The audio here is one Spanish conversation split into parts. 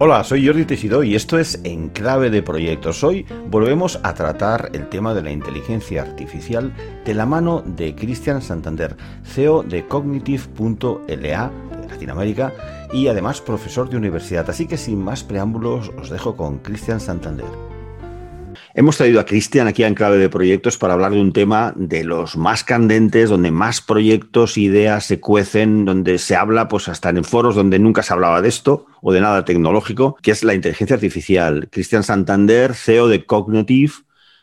Hola, soy Jordi Teixidó y esto es En Clave de Proyectos. Hoy volvemos a tratar el tema de la inteligencia artificial de la mano de Cristian Santander, CEO de Cognitive.la de Latinoamérica y además profesor de universidad. Así que sin más preámbulos os dejo con Cristian Santander. Hemos traído a Cristian aquí en Clave de Proyectos para hablar de un tema de los más candentes, donde más proyectos, ideas se cuecen, donde se habla, pues hasta en foros donde nunca se hablaba de esto o de nada tecnológico, que es la inteligencia artificial. Cristian Santander, CEO de Cognitive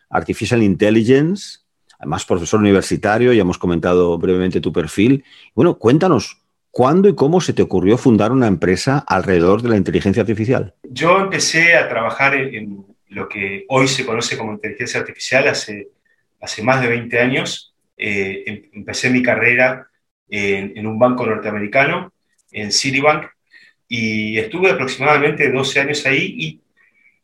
Artificial Intelligence, además profesor universitario, ya hemos comentado brevemente tu perfil. Bueno, cuéntanos, ¿cuándo y cómo se te ocurrió fundar una empresa alrededor de la inteligencia artificial? Yo empecé a trabajar en lo que hoy se conoce como inteligencia artificial hace, más de 20 años. Eh, em, empecé mi carrera en, un banco norteamericano, en Citibank, y estuve aproximadamente 12 años ahí y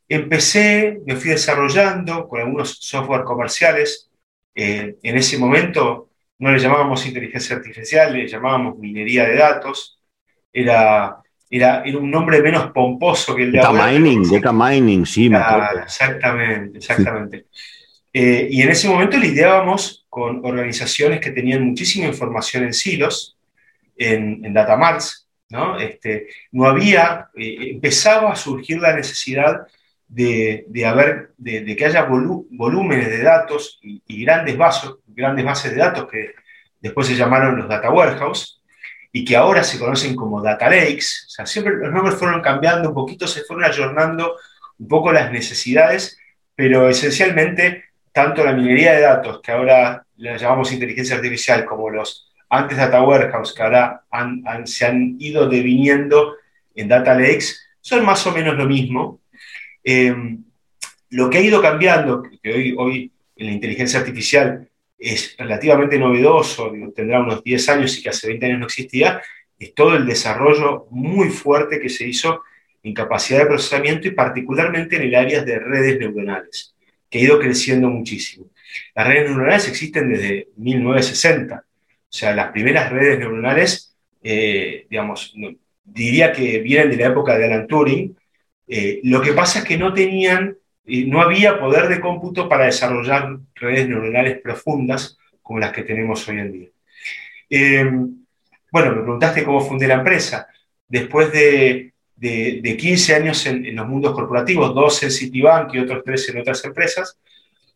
empecé, me fui desarrollando con algunos software comerciales. Eh, en ese momento no le llamábamos inteligencia artificial, le llamábamos minería de datos. Era era, un nombre menos pomposo que el de data Mining, data mining, sí, me acuerdo. Exactamente, exactamente. Eh, y en ese momento lidiábamos con organizaciones que tenían muchísima información en silos, en, en Datamarts, ¿no? Este, no había, eh, empezaba a surgir la necesidad de, de haber, de, que haya volúmenes de datos y, y, grandes, vasos, grandes bases de datos que después se llamaron los data warehouse, y que ahora se conocen como data lakes. O sea, siempre los nombres fueron cambiando un poquito, se fueron ayornando un poco las necesidades, pero esencialmente tanto la minería de datos, que ahora la llamamos inteligencia artificial, como los antes data warehouse, que ahora se han ido deviniendo en data lakes, son más o menos lo mismo. Em, lo que ha ido cambiando, que hoy en la inteligencia artificial es relativamente novedoso, tendrá unos 10 años y que hace 20 años no existía, es todo el desarrollo muy fuerte que se hizo en capacidad de procesamiento y particularmente en el área de redes neuronales, que ha ido creciendo muchísimo. Las redes neuronales existen desde 1960, o sea, las primeras redes neuronales, eh, digamos, diría que vienen de la época de Alan Turing, eh, lo que pasa es que no tenían no había poder de cómputo para desarrollar redes neuronales profundas como las que tenemos hoy en día. Eh, bueno, me preguntaste cómo fundé la empresa. Después de, 15 años en, los mundos corporativos, dos en Citibank y otros tres en otras empresas,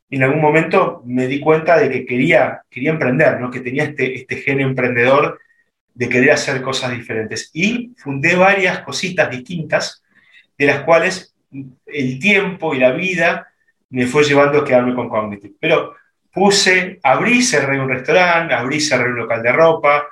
en algún momento me di cuenta de que quería, quería emprender, ¿no? que tenía este, este gen emprendedor de querer hacer cosas diferentes. Y fundé varias cositas distintas, de las cuales el tiempo y la vida me fue llevando a quedarme con Cognitive. Pero puse, abrí, cerré un restaurante, abrí, cerré un local de ropa,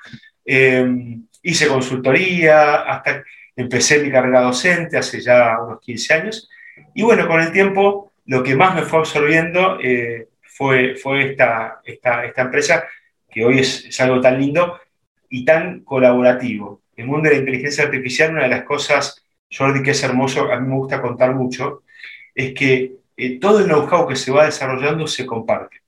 em, hice consultoría, hasta empecé mi carrera docente hace ya unos 15 años. Y bueno, con el tiempo lo que más me fue absorbiendo eh, fue, fue esta, esta, esta, empresa, que hoy es, es algo tan lindo y tan colaborativo. El mundo de la inteligencia artificial, una de las cosas Jordi, que es hermoso, a mí me gusta contar mucho, es que eh, todo el know-how que se va desarrollando se comparte.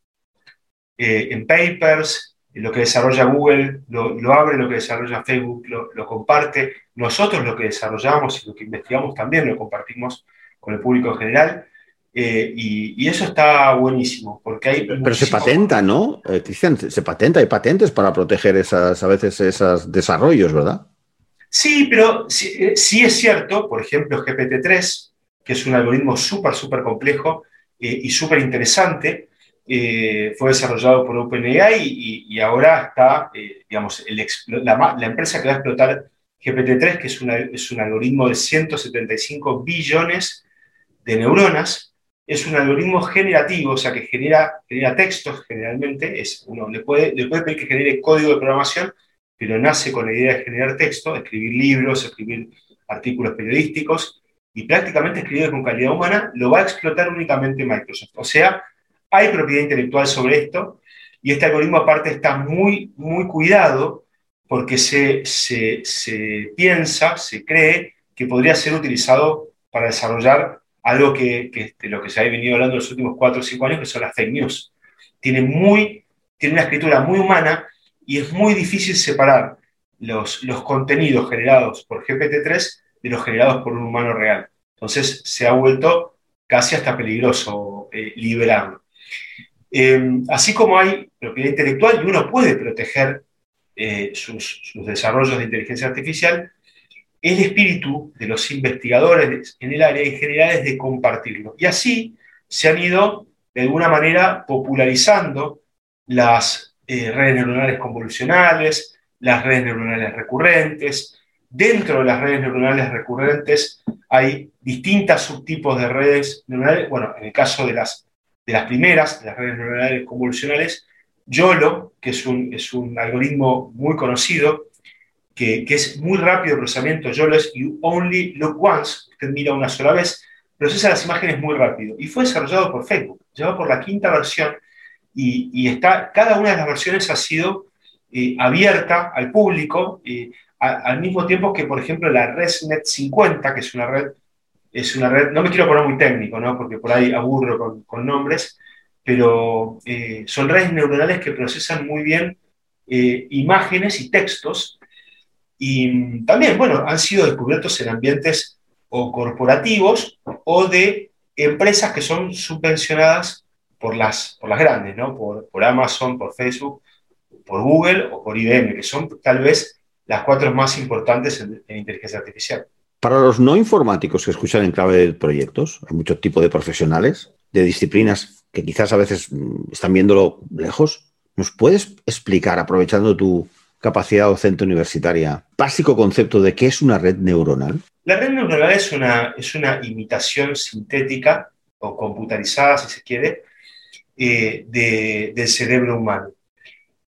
Eh, en papers, lo que desarrolla Google lo, abre, lo que desarrolla Facebook lo, comparte. Nosotros lo que desarrollamos y lo que investigamos también lo compartimos con el público en general. Eh, y, eso está buenísimo, porque hay... Pero se patenta, ¿no? Cristian, se patenta, hay patentes para proteger esas, a veces esos desarrollos, ¿verdad? Sí, pero sí, es cierto, por ejemplo, GPT-3, que es un algoritmo súper, súper complejo eh, y súper interesante, eh, fue desarrollado por OpenAI y, ahora está, eh, digamos, la, empresa que va a explotar GPT-3, que es, es un algoritmo de 175 billones de neuronas, es un algoritmo generativo, o sea, que genera, genera textos generalmente, es, uno le puede, le puede pedir que genere código de programación, pero nace con la idea de generar texto, escribir libros, escribir artículos periodísticos, y prácticamente escribido con calidad humana, lo va a explotar únicamente Microsoft. O sea, hay propiedad intelectual sobre esto, y este algoritmo aparte está muy, muy cuidado porque se, se, se piensa, se cree que podría ser utilizado para desarrollar algo que, que este, lo que se ha venido hablando en los últimos cuatro o cinco años, que son las fake news. Tiene, muy, tiene una escritura muy humana y es muy difícil separar los, los contenidos generados por GPT-3 de los generados por un humano real. Entonces se ha vuelto casi hasta peligroso eh, liberarlo. Em, así como hay propiedad intelectual y uno puede proteger eh, sus, sus, desarrollos de inteligencia artificial, el espíritu de los investigadores en el área en general es de compartirlo. Y así se han ido, de alguna manera, popularizando las eh, redes neuronales convolucionales, las redes neuronales recurrentes. Dentro de las redes neuronales recurrentes hay distintos subtipos de redes neuronales. Bueno, en el caso de las, de las primeras, las redes neuronales convolucionales, YOLO, que es un, es un algoritmo muy conocido, que, que, es muy rápido el procesamiento, YOLO es You Only Look Once, usted mira una sola vez, procesa las imágenes muy rápido. Y fue desarrollado por Facebook, lleva por la quinta versión y, está, cada una de las versiones ha sido eh, abierta al público, eh, al mismo tiempo que, por ejemplo, la ResNet 50, que es una red, es una red, no me quiero poner muy técnico, ¿no? porque por ahí aburro con, nombres, pero eh, son redes neuronales que procesan muy bien imágenes y textos. Y también, bueno, han sido descubiertos en ambientes o corporativos o de empresas que son subvencionadas por las, por las grandes, ¿no? Por, por Amazon, por Facebook, por Google o por IBM, que son tal vez las cuatro más importantes en, inteligencia artificial. Para los no informáticos que escuchan en clave de proyectos, hay muchos tipos de profesionales, de disciplinas que quizás a veces mm, están viéndolo lejos. ¿Nos puedes explicar, aprovechando tu capacidad docente universitaria, básico concepto de qué es una red neuronal? La red neuronal es una, es una imitación sintética o computarizada, si se quiere, eh, del cerebro humano.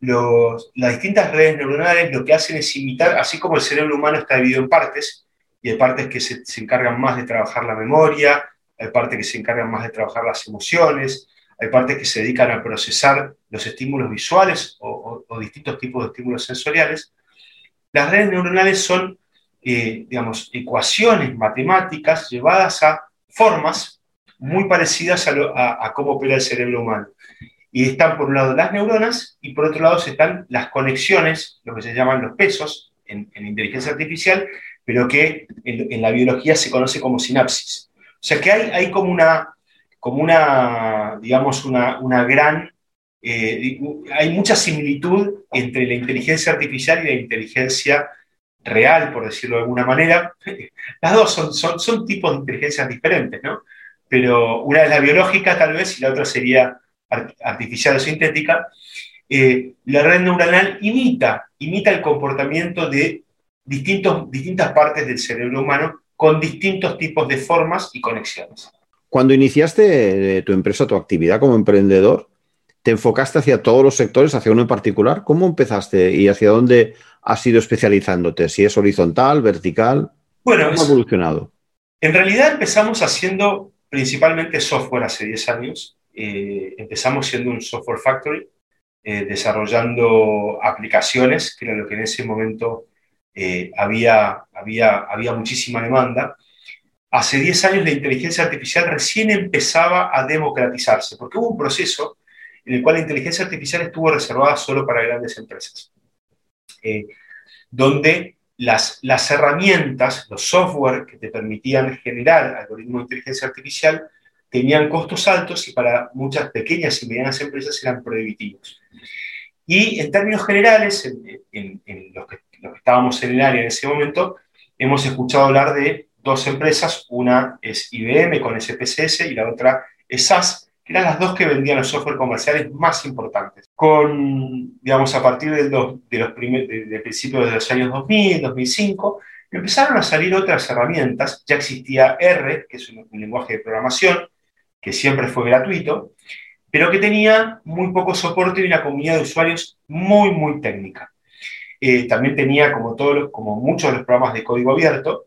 las distintas redes neuronales lo que hacen es imitar, así como el cerebro humano está dividido en partes, y hay partes que se, encargan más de trabajar la memoria, hay partes que se encargan más de trabajar las emociones, hay partes que se dedican a procesar los estímulos visuales o, distintos tipos de estímulos sensoriales. Las redes neuronales son, eh, digamos, ecuaciones matemáticas llevadas a formas muy parecidas a, cómo opera el cerebro humano. Y están por un lado las neuronas y por otro lado están las conexiones, lo que se llaman los pesos en, inteligencia artificial, pero que en, la biología se conoce como sinapsis. O sea que hay, hay como una, como una, digamos, una, una gran, eh, hay mucha similitud entre la inteligencia artificial y la inteligencia real, por decirlo de alguna manera. Las dos son, son tipos de inteligencias diferentes, ¿no? Pero una es la biológica tal vez y la otra sería artificial o sintética, eh, la red neuronal imita, imita el comportamiento de distintos, distintas partes del cerebro humano con distintos tipos de formas y conexiones. Cuando iniciaste eh, tu empresa, tu actividad como emprendedor, ¿te enfocaste hacia todos los sectores, hacia uno en particular? ¿Cómo empezaste y hacia dónde has ido especializándote? ¿Si es horizontal, vertical? Bueno, ¿Cómo ha evolucionado? En realidad empezamos haciendo principalmente software hace 10 años. Eh, empezamos siendo un software factory, eh, desarrollando aplicaciones, que era lo que en ese momento eh, había, había, había muchísima demanda. Hace 10 años la inteligencia artificial recién empezaba a democratizarse, porque hubo un proceso en el cual la inteligencia artificial estuvo reservada solo para grandes empresas, donde las, las herramientas, los software que te permitían generar algoritmos de inteligencia artificial tenían costos altos y para muchas pequeñas y medianas empresas eran prohibitivos. Y en términos generales, en, los, que, estábamos en el área en ese momento, hemos escuchado hablar de dos empresas, una es IBM con SPSS y la otra es SAS, que eran las dos que vendían los software comerciales más importantes. Con, digamos, a partir de los, de los de, principios de los años 2000, 2005, empezaron a salir otras herramientas. Ya existía R, que es un, lenguaje de programación, que siempre fue gratuito, pero que tenía muy poco soporte y una comunidad de usuarios muy, muy técnica. Eh, también tenía, como, todo, como muchos de los programas de código abierto,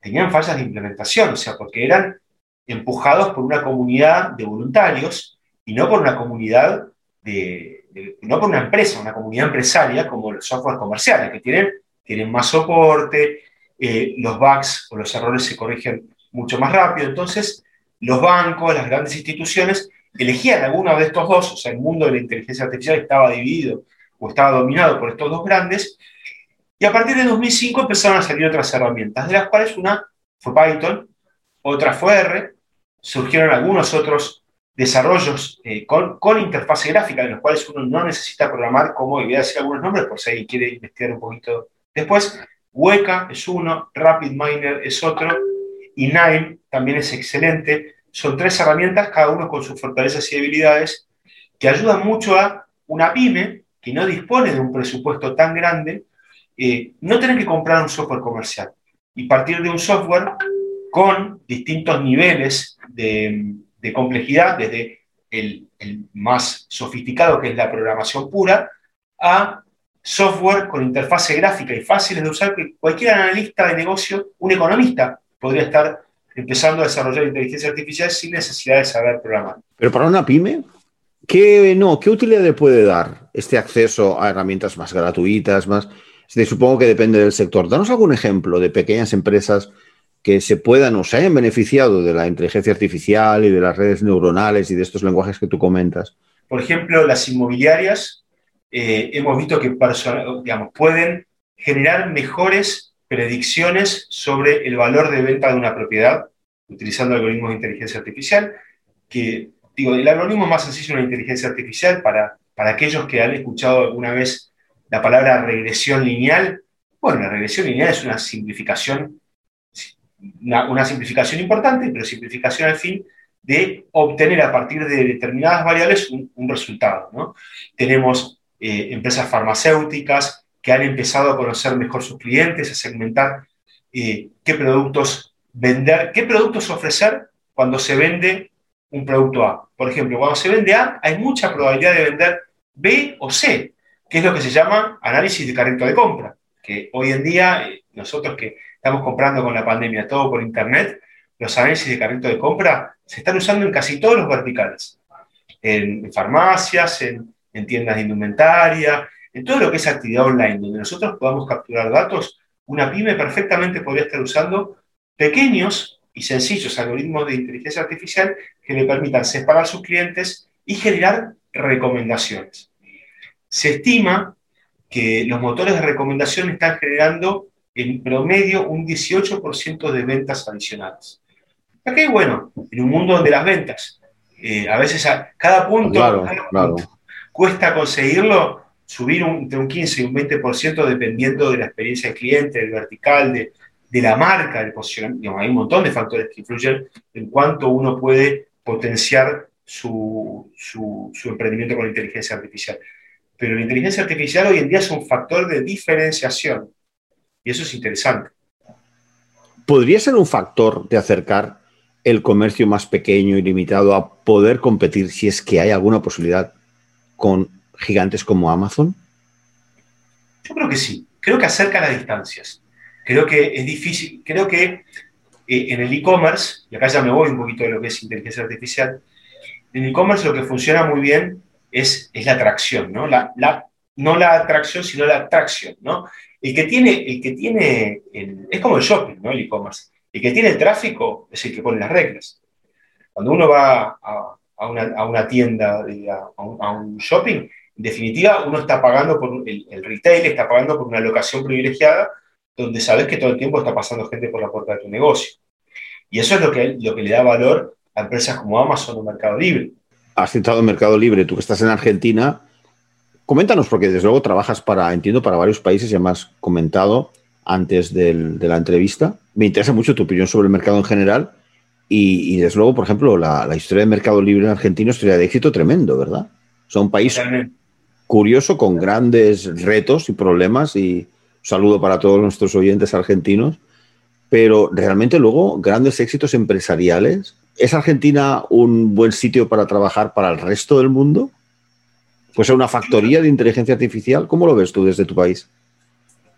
tenían fallas de implementación, o sea, porque eran empujados por una comunidad de voluntarios y no por una comunidad de, no por una empresa, una comunidad empresaria como los software comerciales, que tienen, tienen más soporte, eh, los bugs o los errores se corrigen mucho más rápido. Entonces, los bancos, las grandes instituciones, elegían alguno de estos dos, o sea, el mundo de la inteligencia artificial estaba dividido o estaba dominado por estos dos grandes, Y a partir de 2005 empezaron a salir otras herramientas, de las cuales una fue Python, otra fue R, surgieron algunos otros desarrollos eh, con, con, interfase gráfica, en los cuales uno no necesita programar, como, y voy a decir algunos nombres por si alguien quiere investigar un poquito después. Weka es uno, RapidMiner es otro, y Nime también es excelente. Son tres herramientas, cada uno con sus fortalezas y debilidades, que ayudan mucho a una pyme que no dispone de un presupuesto tan grande, eh, no tener que comprar un software comercial y partir de un software con distintos niveles de, complejidad, desde el, más sofisticado, que es la programación pura, a software con interfase gráfica y fáciles de usar que cualquier analista de negocio, un economista, podría estar empezando a desarrollar inteligencia artificial sin necesidad de saber programar. Pero para una pyme, ¿qué, no, ¿qué utilidad le puede dar este acceso a herramientas más gratuitas? Más, supongo que depende del sector. Danos algún ejemplo de pequeñas empresas que se puedan o se hayan beneficiado de la inteligencia artificial y de las redes neuronales y de estos lenguajes que tú comentas. Por ejemplo, las inmobiliarias, eh, hemos visto que pueden generar mejores predicciones sobre el valor de venta de una propiedad utilizando algoritmos de inteligencia artificial, que, digo, el algoritmo más sencillo de una inteligencia artificial para, para aquellos que han escuchado alguna vez la palabra regresión lineal, bueno, la regresión lineal es una simplificación una, simplificación importante, pero simplificación al fin de obtener a partir de determinadas variables un, resultado. Tenemos eh, empresas farmacéuticas que han empezado a conocer mejor sus clientes, a segmentar eh, qué productos vender, qué productos ofrecer cuando se vende un producto A. Por ejemplo, cuando se vende A, hay mucha probabilidad de vender B o C, que es lo que se llama análisis de carrito de compra, que hoy en día eh, nosotros que estamos comprando con la pandemia todo por Internet, los análisis de carrito de compra se están usando en casi todos los verticales, en, farmacias, en, tiendas de indumentaria, en todo lo que es actividad online, donde nosotros podamos capturar datos, una pyme perfectamente podría estar usando pequeños y sencillos algoritmos de inteligencia artificial que le permitan separar a sus clientes y generar recomendaciones. Se estima que los motores de recomendación están generando en promedio un 18% de ventas adicionales. Aquí, bueno, en un mundo donde las ventas, eh, a veces a cada punto, cuesta conseguirlo, subir entre un 15 y un 20% dependiendo de la experiencia del cliente, del vertical, de, de la marca, del posicionamiento. hay un montón de factores que influyen en cuánto uno puede potenciar su, su, su emprendimiento con la inteligencia artificial. Pero la inteligencia artificial hoy en día es un factor de diferenciación y eso es interesante. ¿Podría ser un factor de acercar el comercio más pequeño y limitado a poder competir si es que hay alguna posibilidad con gigantes como Amazon? Yo creo que sí. Creo que acerca las distancias. Creo que es difícil. Creo que eh, en el e-commerce, y acá ya me voy un poquito de lo que es inteligencia artificial, en el e-commerce lo que funciona muy bien es, es la atracción, ¿no? La, la, no la atracción, sino la atracción, ¿no? El que tiene, el que tiene es como el shopping, ¿no? El e-commerce. El que tiene el tráfico es el que pone las reglas. Cuando uno va a, una, tienda, a, un, shopping, en definitiva, uno está pagando por, el, retail está pagando por una locación privilegiada donde sabes que todo el tiempo está pasando gente por la puerta de tu negocio. Y eso es lo que, lo que le da valor a empresas como Amazon o Mercado Libre. Has citado Mercado Libre, tú que estás en Argentina, Coméntanos, porque desde luego trabajas para, entiendo, para varios países, ya me has comentado antes de la entrevista. Me interesa mucho tu opinión sobre el mercado en general y, desde luego, por ejemplo, la, historia del mercado libre en Argentina es historia de éxito tremendo, ¿verdad? O sea, un país curioso con grandes retos y problemas y saludo para todos nuestros oyentes argentinos, pero realmente luego grandes éxitos empresariales. ¿Es Argentina un buen sitio para trabajar para el resto del mundo? Pues una factoría de inteligencia artificial. ¿Cómo lo ves tú desde tu país?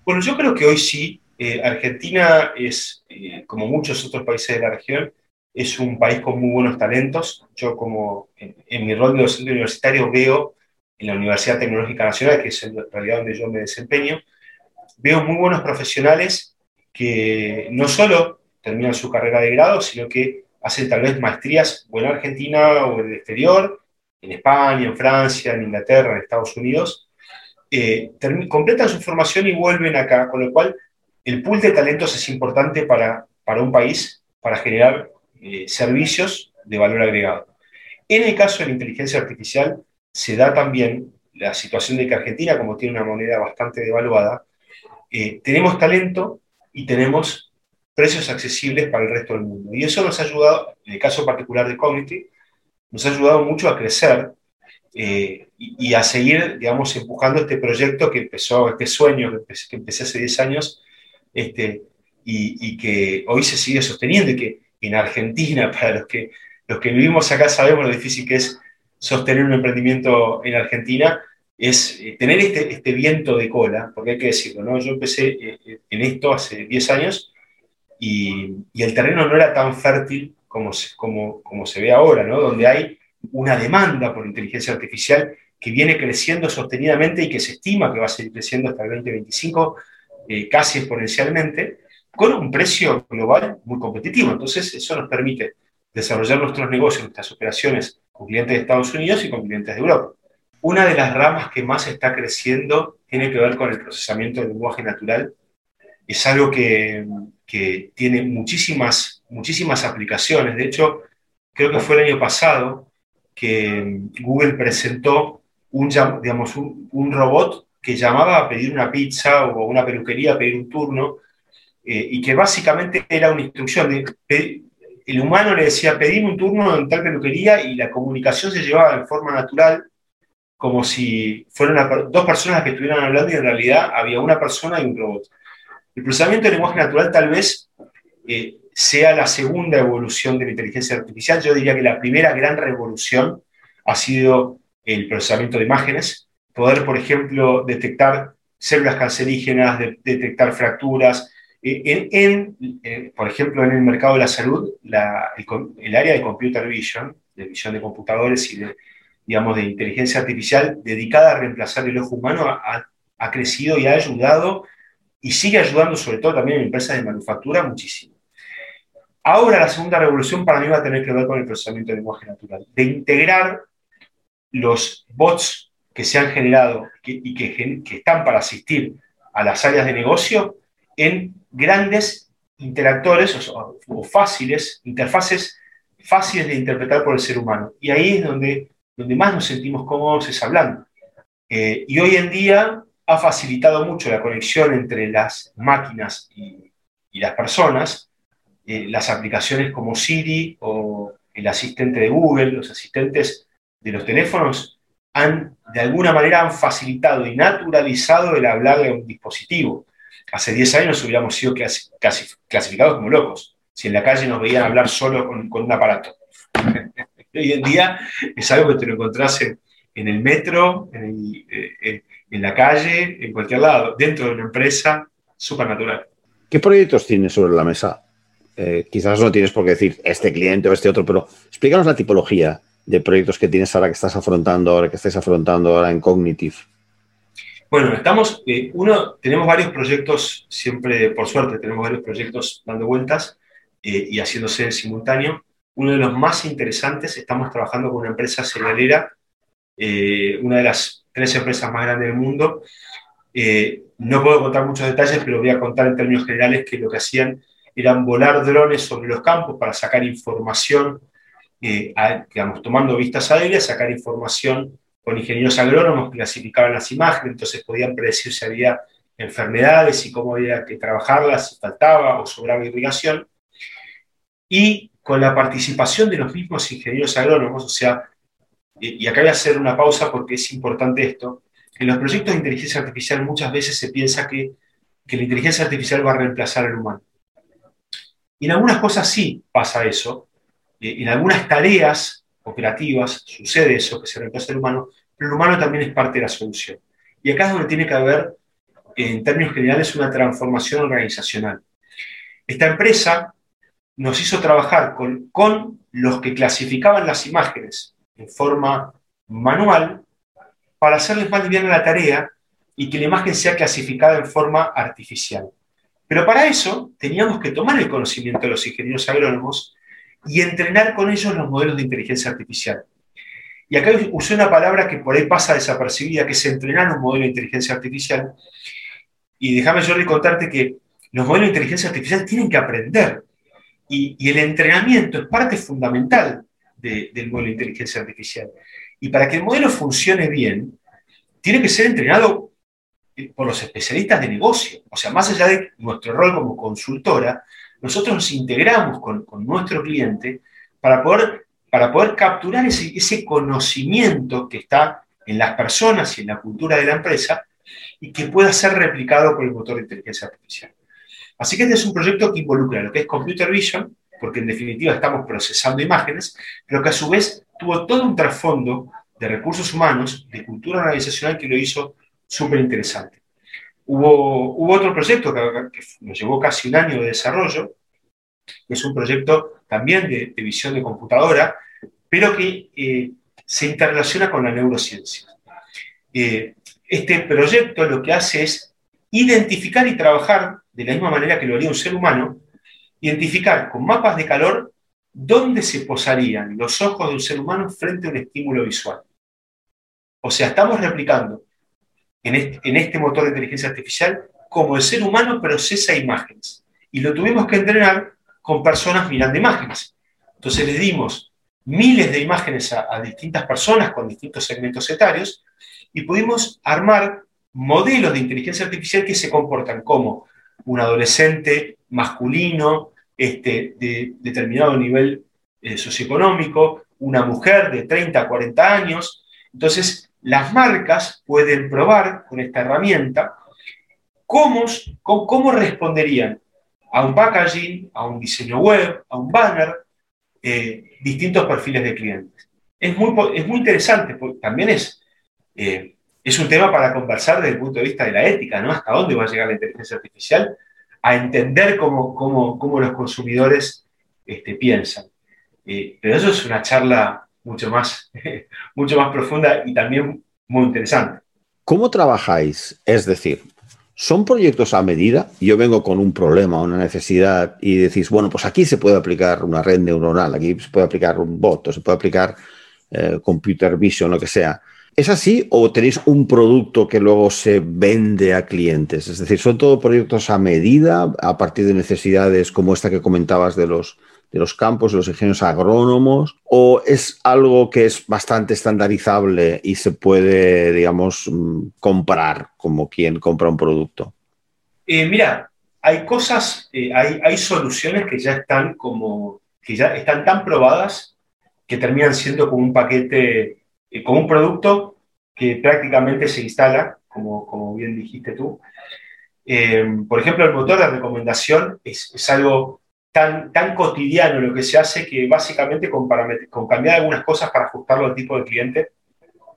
Bueno, yo creo que hoy sí. Eh, Argentina es, eh, como muchos otros países de la región, es un país con muy buenos talentos. Yo como en, mi rol de docente universitario veo en la Universidad Tecnológica Nacional, que es en realidad donde yo me desempeño, veo muy buenos profesionales que no solo terminan su carrera de grado, sino que hacen tal vez maestrías o en Argentina o en el exterior, en España, en Francia, en Inglaterra, en Estados Unidos, eh, completan su formación y vuelven acá, con lo cual el pool de talentos es importante para, para un país, para generar eh, servicios de valor agregado. En el caso de la inteligencia artificial, se da también la situación de que Argentina, como tiene una moneda bastante devaluada, eh, tenemos talento y tenemos precios accesibles para el resto del mundo. Y eso nos ha ayudado, en el caso particular de Cognity, nos ha ayudado mucho a crecer eh, y, a seguir, digamos, empujando este proyecto que empezó, este sueño que empecé, hace 10 años, este, y, que hoy se sigue sosteniendo y que en Argentina, para los que, los que vivimos acá sabemos lo difícil que es sostener un emprendimiento en Argentina, es eh, tener este, este viento de cola, porque hay que decirlo, ¿no? Yo empecé eh, en esto hace 10 años y, y, el terreno no era tan fértil como como, como se ve ahora, ¿no? Donde hay una demanda por inteligencia artificial que viene creciendo sostenidamente y que se estima que va a seguir creciendo hasta el 2025 eh, casi exponencialmente, con un precio global muy competitivo. Entonces, eso nos permite desarrollar nuestros negocios, nuestras operaciones con clientes de Estados Unidos y con clientes de Europa. Una de las ramas que más está creciendo tiene que ver con el procesamiento del lenguaje natural. Es algo que, que tiene muchísimas, muchísimas aplicaciones. De hecho, creo que fue el año pasado que Google presentó un, un, robot que llamaba a pedir una pizza o una peluquería a pedir un turno eh, y que básicamente era una instrucción. De, el humano le decía, pedir un turno en tal peluquería y la comunicación se llevaba de forma natural, como si fueran dos personas que estuvieran hablando y en realidad había una persona y un robot. El procesamiento de lenguaje natural tal vez eh, sea la segunda evolución de la inteligencia artificial. Yo diría que la primera gran revolución ha sido el procesamiento de imágenes, poder, por ejemplo, detectar células cancerígenas, detectar fracturas. Eh, en, eh, por ejemplo, en el mercado de la salud, el, área de computer vision, de visión de computadores y de, digamos, de inteligencia artificial dedicada a reemplazar el ojo humano ha, ha crecido y ha ayudado y sigue ayudando, sobre todo también en empresas de manufactura, muchísimo. Ahora la segunda revolución para mí va a tener que ver con el procesamiento de lenguaje natural, de integrar los bots que se han generado y que, están para asistir a las áreas de negocio en grandes interactores o, fáciles, interfaces fáciles de interpretar por el ser humano. Y ahí es donde, donde más nos sentimos cómodos es hablando. Eh, y hoy en día ha facilitado mucho la conexión entre las máquinas y, y las personas, eh, las aplicaciones como Siri o el asistente de Google, los asistentes de los teléfonos, han de alguna manera han facilitado y naturalizado el hablar de un dispositivo. Hace 10 años hubiéramos sido casi, clasificados como locos, si en la calle nos veían hablar solo con, un aparato. Hoy en día es algo que te lo encontrás en, el metro, en, eh, en, la calle, en cualquier lado, dentro de una empresa, súper natural. ¿Qué proyectos tienes sobre la mesa eh, quizás no tienes por qué decir este cliente o este otro, pero explícanos la tipología de proyectos que tienes ahora que estás afrontando, ahora que estés afrontando ahora en Cognitive. Bueno, estamos, eh, uno, tenemos varios proyectos, siempre, por suerte, tenemos varios proyectos dando vueltas eh, y haciéndose en simultáneo. Uno de los más interesantes, estamos trabajando con una empresa cerealera, una de las tres empresas más grandes del mundo. no puedo contar muchos detalles, pero voy a contar en términos generales que lo que hacían eran volar drones sobre los campos para sacar información, eh, digamos, tomando vistas aéreas, sacar información con ingenieros agrónomos que clasificaban las imágenes, entonces podían predecir si había enfermedades y cómo había que trabajarlas, si faltaba o sobraba irrigación. Y con la participación de los mismos ingenieros agrónomos, o sea, y acá voy a hacer una pausa porque es importante esto, en los proyectos de inteligencia artificial muchas veces se piensa que, que la inteligencia artificial va a reemplazar al humano. Y en algunas cosas sí pasa eso. En algunas tareas operativas sucede eso, que se reemplaza el humano, pero el humano también es parte de la solución. Y acá es donde tiene que haber, en términos generales, una transformación organizacional. Esta empresa nos hizo trabajar con, con los que clasificaban las imágenes en forma manual para hacerles más liviana la tarea y que la imagen sea clasificada en forma artificial. Pero para eso teníamos que tomar el conocimiento de los ingenieros agrónomos y entrenar con ellos los modelos de inteligencia artificial. Y acá usé una palabra que por ahí pasa desapercibida, que es entrenar un modelo de inteligencia artificial. Y déjame, yo contarte que los modelos de inteligencia artificial tienen que aprender. Y, el entrenamiento es parte fundamental del modelo de inteligencia artificial. Y para que el modelo funcione bien, tiene que ser entrenado por los especialistas de negocio. O sea, más allá de nuestro rol como consultora, nosotros nos integramos con, nuestro cliente para poder, para poder capturar ese, ese conocimiento que está en las personas y en la cultura de la empresa y que pueda ser replicado por el motor de inteligencia artificial. Así que este es un proyecto que involucra lo que es Computer Vision, porque en definitiva estamos procesando imágenes, pero que a su vez tuvo todo un trasfondo de recursos humanos, de cultura organizacional que lo hizo súper interesante. Hubo, hubo, otro proyecto que, nos llevó casi un año de desarrollo, que es un proyecto también de, visión de computadora, pero que eh, se interrelaciona con la neurociencia. Eh, este proyecto lo que hace es identificar y trabajar de la misma manera que lo haría un ser humano, identificar con mapas de calor dónde se posarían los ojos de un ser humano frente a un estímulo visual. O sea, estamos replicando en este, motor de inteligencia artificial como el ser humano procesa imágenes. Y lo tuvimos que entrenar con personas mirando imágenes. Entonces le dimos miles de imágenes a distintas personas con distintos segmentos etarios y pudimos armar modelos de inteligencia artificial que se comportan como un adolescente masculino este, de determinado nivel eh, socioeconómico, una mujer de 30 a 40 años. Entonces, las marcas pueden probar con esta herramienta cómo, responderían a un packaging, a un diseño web, a un banner, eh, distintos perfiles de clientes. Es muy, es muy interesante, porque también es eh, es un tema para conversar desde el punto de vista de la ética, ¿no? Hasta dónde va a llegar la inteligencia artificial a entender cómo, cómo, los consumidores este, piensan. Eh, pero eso es una charla mucho más, mucho más profunda y también muy interesante. ¿Cómo trabajáis? Es decir, ¿son proyectos a medida? Yo vengo con un problema, una necesidad y decís, bueno, pues aquí se puede aplicar una red neuronal, aquí se puede aplicar un bot, o se puede aplicar eh, computer vision, lo que sea. ¿Es así o tenéis un producto que luego se vende a clientes? Es decir, ¿son todos proyectos a medida, a partir de necesidades como esta que comentabas de los, de los campos, de los ingenios agrónomos? ¿O es algo que es bastante estandarizable y se puede, digamos, mm, comprar como quien compra un producto? Eh, mira, hay cosas, eh, hay, hay soluciones que ya están como, que ya están tan probadas que terminan siendo como un paquete eh, con un producto que prácticamente se instala, como, como bien dijiste tú. Eh, por ejemplo, el motor de recomendación es, es, algo tan, cotidiano lo que se hace que básicamente con, con cambiar algunas cosas para ajustarlo al tipo de cliente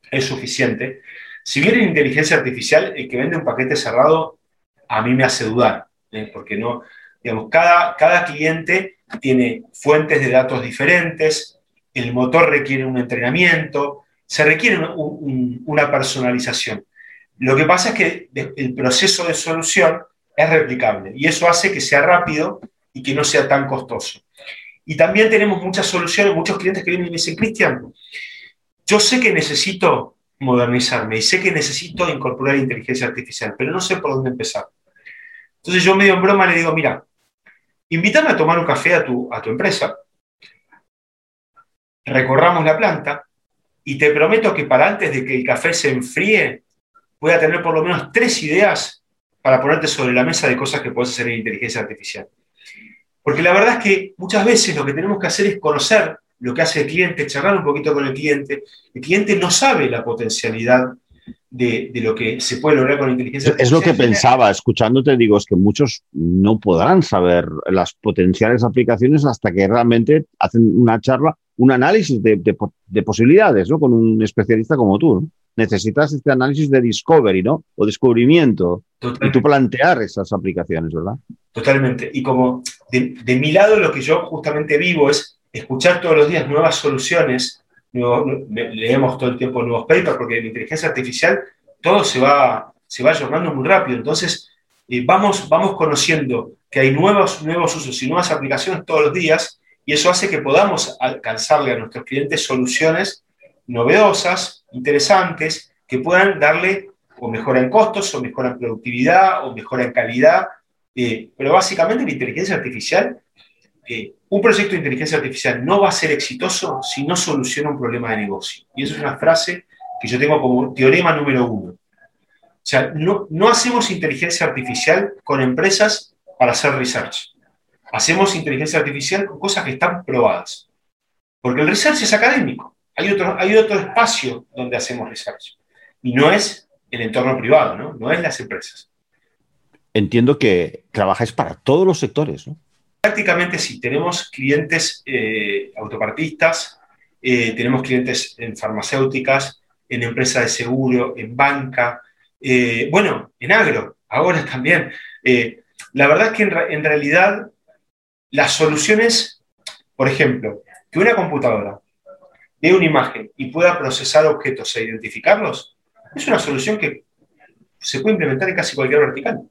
es suficiente. Si bien en inteligencia artificial, el que vende un paquete cerrado a mí me hace dudar, ¿eh? porque no, digamos, cada, cada cliente tiene fuentes de datos diferentes, el motor requiere un entrenamiento, se requiere una personalización. Lo que pasa es que el proceso de solución es replicable y eso hace que sea rápido y que no sea tan costoso. Y también tenemos muchas soluciones, muchos clientes que vienen y me dicen, Cristian, yo sé que necesito modernizarme y sé que necesito incorporar inteligencia artificial, pero no sé por dónde empezar. Entonces yo medio en broma le digo, mira, invítame a tomar un café a tu, a tu empresa, recorramos la planta, y te prometo que para antes de que el café se enfríe, voy a tener por lo menos tres ideas para ponerte sobre la mesa de cosas que puedes hacer en inteligencia artificial. Porque la verdad es que muchas veces lo que tenemos que hacer es conocer lo que hace el cliente, charlar un poquito con el cliente. El cliente no sabe la potencialidad de, lo que se puede lograr con inteligencia artificial. Es lo que pensaba, escuchándote, digo, es que muchos no podrán saber las potenciales aplicaciones hasta que realmente hacen una charla un análisis de, posibilidades, ¿no? Con un especialista como tú. Necesitas este análisis de discovery, ¿no? O descubrimiento. Y tú plantear esas aplicaciones, ¿verdad? Totalmente. Y como de, mi lado lo que yo justamente vivo es escuchar todos los días nuevas soluciones, leemos todo el tiempo nuevos papers, porque en inteligencia artificial todo se va, se va muy rápido. Entonces, eh, vamos, vamos conociendo que hay nuevos, nuevos usos y nuevas aplicaciones todos los días y eso hace que podamos alcanzarle a nuestros clientes soluciones novedosas, interesantes, que puedan darle o mejora en costos, o mejora en productividad, o mejora en calidad. Eh, pero básicamente la inteligencia artificial, eh, un proyecto de inteligencia artificial no va a ser exitoso si no soluciona un problema de negocio. Y eso es una frase que yo tengo como teorema número uno. O sea, no, no hacemos inteligencia artificial con empresas para hacer research. Hacemos inteligencia artificial con cosas que están probadas. Porque el research es académico. Hay otro, hay otro espacio donde hacemos research. Y no es el entorno privado, ¿no? No es las empresas. Entiendo que trabajáis para todos los sectores, ¿no? Prácticamente sí. Tenemos clientes eh, autopartistas, eh, tenemos clientes en farmacéuticas, en empresas de seguro, en banca, eh, bueno, en agro, ahora también. la verdad es que en realidad las soluciones, por ejemplo, que una computadora vea una imagen y pueda procesar objetos e identificarlos, es una solución que se puede implementar en casi cualquier vertical,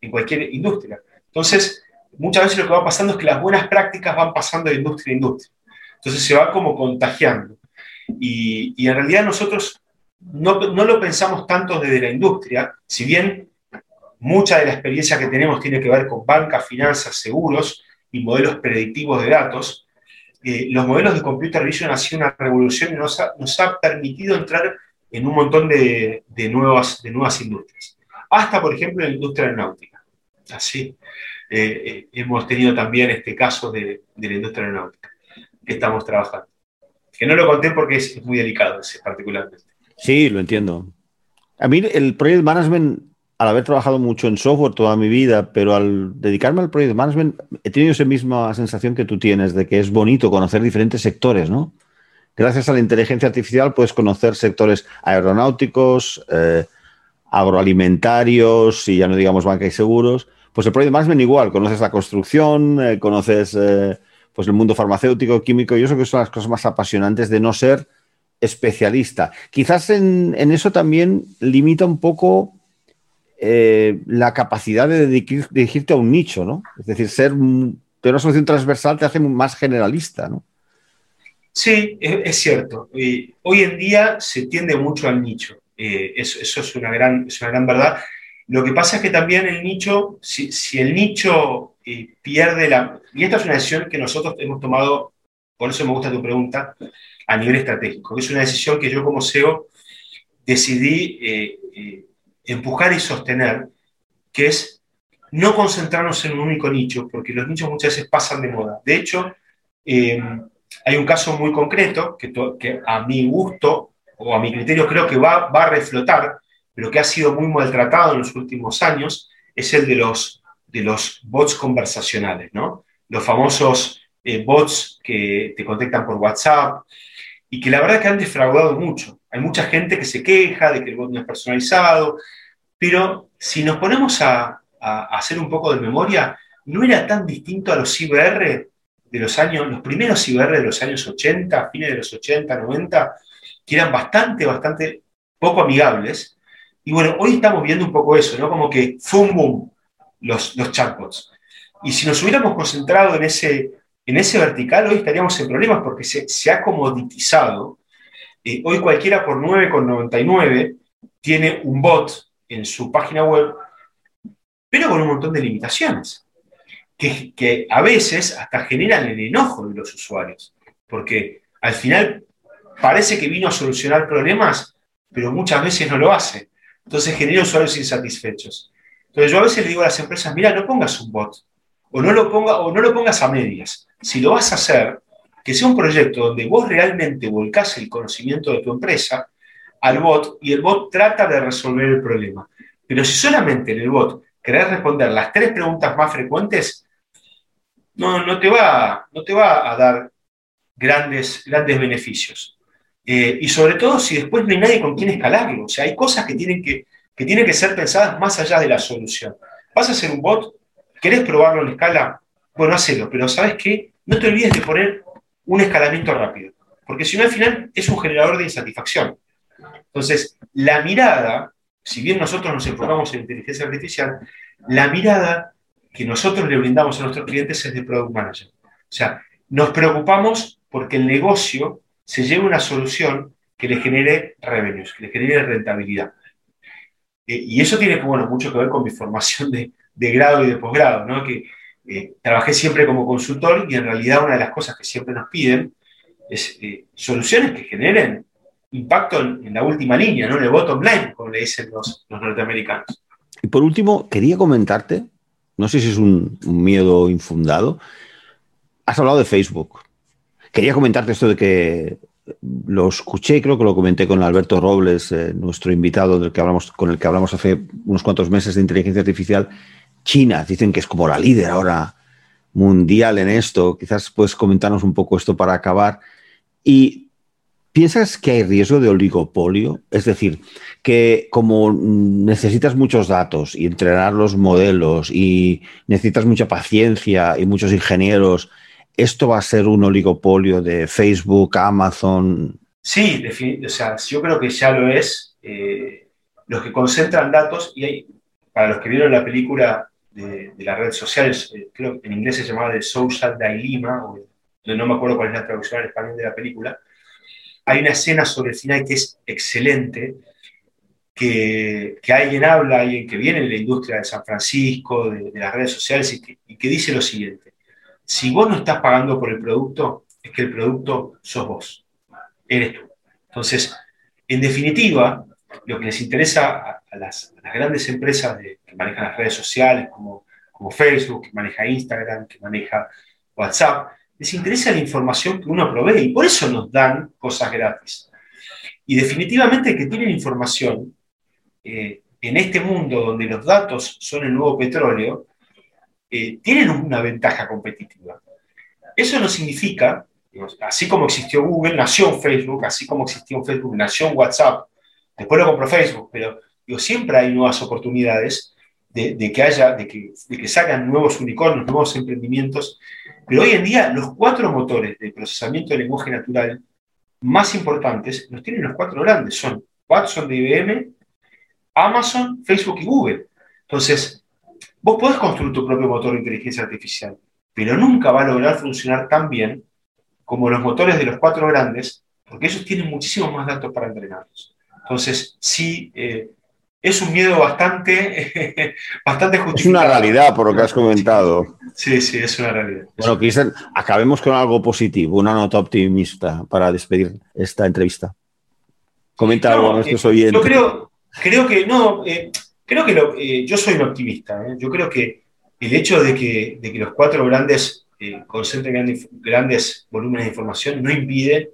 en cualquier industria. Entonces, muchas veces lo que va pasando es que las buenas prácticas van pasando de industria a industria. Entonces se va como contagiando. Y, en realidad nosotros no, no, lo pensamos tanto desde la industria, si bien mucha de la experiencia que tenemos tiene que ver con banca, finanzas, seguros y modelos predictivos de datos, los modelos de computer vision han sido una revolución y nos ha, nos ha permitido entrar en un montón de, de, nuevas, de nuevas industrias. Hasta, por ejemplo, en la industria aeronáutica. Así, eh, eh, hemos tenido también este caso de, de, la industria aeronáutica que estamos trabajando. Que no lo conté porque es, es muy delicado ese particularmente. Sí, lo entiendo. A mí el project management al haber trabajado mucho en software toda mi vida, pero al dedicarme al project management, he tenido esa misma sensación que tú tienes de que es bonito conocer diferentes sectores, ¿no? Gracias a la inteligencia artificial puedes conocer sectores aeronáuticos, eh, agroalimentarios y ya no digamos banca y seguros. Pues el project management igual, conoces la construcción, eh, conoces eh, pues el mundo farmacéutico, químico, y eso que son las cosas más apasionantes de no ser especialista. Quizás en, en eso también limita un poco eh, la capacidad de dirigirte a un nicho, ¿no? Es decir, ser de una solución transversal te hace más generalista, ¿no? Sí, es, cierto. hoy en día se tiende mucho al nicho. Eh, eso, es, una gran, es una gran verdad. Lo que pasa es que también el nicho, si, el nicho eh, pierde la... Y esta es una decisión que nosotros hemos tomado, por eso me gusta tu pregunta, a nivel estratégico. Es una decisión que yo como CEO decidí empujar y sostener, que es no concentrarnos en un único nicho, porque los nichos muchas veces pasan de moda. De hecho, eh, hay un caso muy concreto que, que, a mi gusto o a mi criterio creo que va, va, a reflotar, pero que ha sido muy maltratado en los últimos años, es el de los, de los bots conversacionales, ¿no? Los famosos eh, bots que te contactan por WhatsApp y que la verdad que han defraudado mucho. Hay mucha gente que se queja de que el bot no es personalizado, pero si nos ponemos a, hacer un poco de memoria, no era tan distinto a los IBR de los años, los primeros IBR de los años 80, fines de los 80, 90, que eran bastante, bastante poco amigables. Y bueno, hoy estamos viendo un poco eso, ¿no? Como que fue boom los, los chatbots. Y si nos hubiéramos concentrado en ese, en ese vertical, hoy estaríamos en problemas porque se, se ha comoditizado. Eh, hoy cualquiera por 9,99 tiene un bot en su página web, pero con un montón de limitaciones, que, a veces hasta generan el enojo de los usuarios, porque al final parece que vino a solucionar problemas, pero muchas veces no lo hace. Entonces genera usuarios insatisfechos. Entonces yo a veces le digo a las empresas, mira, no pongas un bot, o no lo, ponga, o no lo pongas a medias. Si lo vas a hacer, que sea un proyecto donde vos realmente volcás el conocimiento de tu empresa al bot y el bot trata de resolver el problema. Pero si solamente en el bot querés responder las tres preguntas más frecuentes, no, no, te, va, no te va a dar grandes, grandes beneficios. Eh, y sobre todo si después no hay nadie con quien escalarlo. O sea, hay cosas que tienen que, que tienen que ser pensadas más allá de la solución. ¿Vas a hacer un bot? ¿Querés probarlo en escala? Bueno, hacelo, pero ¿sabes qué? No te olvides de poner un escalamiento rápido, porque si no al final es un generador de insatisfacción. Entonces, la mirada, si bien nosotros nos enfocamos en inteligencia artificial, la mirada que nosotros le brindamos a nuestros clientes es de Product Manager. O sea, nos preocupamos porque el negocio se lleve una solución que le genere revenues, que le genere rentabilidad. Eh, y eso tiene bueno, mucho que ver con mi formación de, grado y de posgrado, ¿no? que eh, trabajé siempre como consultor y en realidad una de las cosas que siempre nos piden es eh, soluciones que generen impacto en, la última línea, ¿no? en el bottom line, como le dicen los, norteamericanos. Y por último, quería comentarte, no sé si es un, miedo infundado, has hablado de Facebook. Quería comentarte esto de que lo escuché, creo que lo comenté con Alberto Robles, eh, nuestro invitado del que hablamos, con el que hablamos hace unos cuantos meses de inteligencia artificial. China, dicen que es como la líder ahora mundial en esto. Quizás puedes comentarnos un poco esto para acabar. Y ¿Piensas que hay riesgo de oligopolio? Es decir, que como necesitas muchos datos y entrenar los modelos y necesitas mucha paciencia y muchos ingenieros, ¿esto va a ser un oligopolio de Facebook, Amazon? Sí, o sea, yo creo que ya lo es. Eh, los que concentran datos, y hay, para los que vieron la película de, las redes sociales, eh, creo que en inglés se llamaba The Social Dilemma, o, no me acuerdo cuál es la traducción en español de la película, hay una escena sobre el final que es excelente, que, alguien habla, alguien que viene de la industria de San Francisco, de, las redes sociales, y que, dice lo siguiente, si vos no estás pagando por el producto, es que el producto sos vos, eres tú. Entonces, en definitiva, lo que les interesa a, las, grandes empresas que manejan las redes sociales, como, como Facebook, que maneja Instagram, que maneja WhatsApp, les interesa la información que uno provee y por eso nos dan cosas gratis. Y definitivamente que tienen información eh, en este mundo donde los datos son el nuevo petróleo, eh, tienen una ventaja competitiva. Eso no significa, así como existió Google, nació Facebook, así como existió Facebook, nació WhatsApp, después lo compró Facebook, pero siempre hay nuevas oportunidades de, que haya, de que, de que salgan nuevos unicornios, nuevos emprendimientos pero hoy en día los cuatro motores de procesamiento de lenguaje natural más importantes los tienen los cuatro grandes. Son Watson de IBM, Amazon, Facebook y Google. Entonces, vos podés construir tu propio motor de inteligencia artificial, pero nunca va a lograr funcionar tan bien como los motores de los cuatro grandes, porque ellos tienen muchísimos más datos para entrenarlos. Entonces, sí, eh, es un miedo bastante, bastante justificado. Es una realidad, por lo que has comentado. Sí, sí, es una realidad. Bueno, Cristian, acabemos con algo positivo, una nota optimista para despedir esta entrevista. Comenta algo a nuestros eh, oyentes. Yo creo, creo que, no, eh, creo que eh, yo soy un optimista. Yo creo que el hecho de que, de que los cuatro grandes concentren grandes, grandes volúmenes de información no impide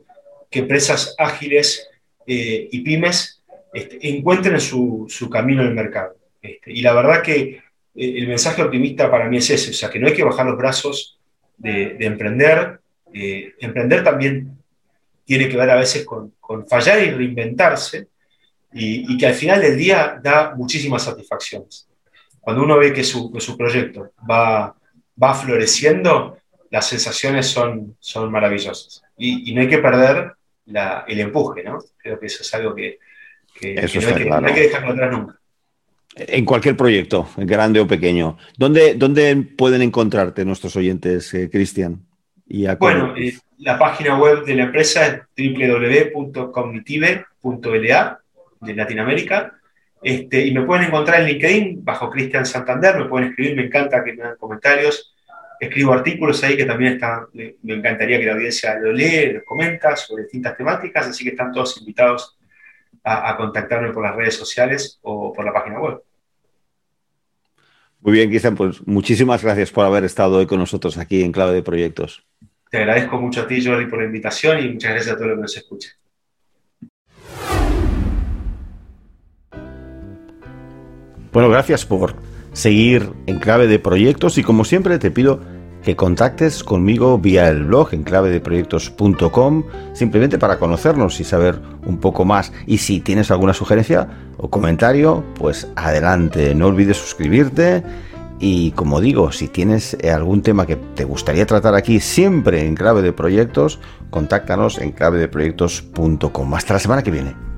que empresas ágiles y pymes este, encuentren su, camino en el mercado. Este, y la verdad que eh, el mensaje optimista para mí es ese, o sea, que no hay que bajar los brazos de, emprender. Eh, emprender también tiene que ver a veces con, fallar y reinventarse, y, que al final del día da muchísimas satisfacciones. Cuando uno ve que su, proyecto va, floreciendo, las sensaciones son maravillosas. Y, no hay que perder el empuje, ¿no? Creo que eso es algo que, eso no, hay que, dejarlo atrás nunca. En cualquier proyecto, grande o pequeño. ¿Dónde, dónde pueden encontrarte nuestros oyentes, eh, Cristian? Bueno, eh, la página web de la empresa es www.cognitive.la de Latinoamérica. Este, y me pueden encontrar en LinkedIn bajo Cristian Santander, me pueden escribir, me encanta que me hagan comentarios. Escribo artículos ahí que también están, me encantaría que la audiencia lo lea, los comenta sobre distintas temáticas, así que están todos invitados a, contactarme por las redes sociales o por la página web. Muy bien, Cristian, pues muchísimas gracias por haber estado hoy con nosotros aquí en Clave de Proyectos. Te agradezco mucho a ti, Jordi, por la invitación y muchas gracias a todos los que nos escuchan. Bueno, gracias por seguir en Clave de Proyectos y como siempre te pido que contactes conmigo vía el blog en clavedeproyectos.com simplemente para conocernos y saber un poco más. Y si tienes alguna sugerencia o comentario, pues adelante, no olvides suscribirte. Y como digo, si tienes algún tema que te gustaría tratar aquí, siempre en clave de proyectos, contáctanos en clavedeproyectos.com. Hasta la semana que viene.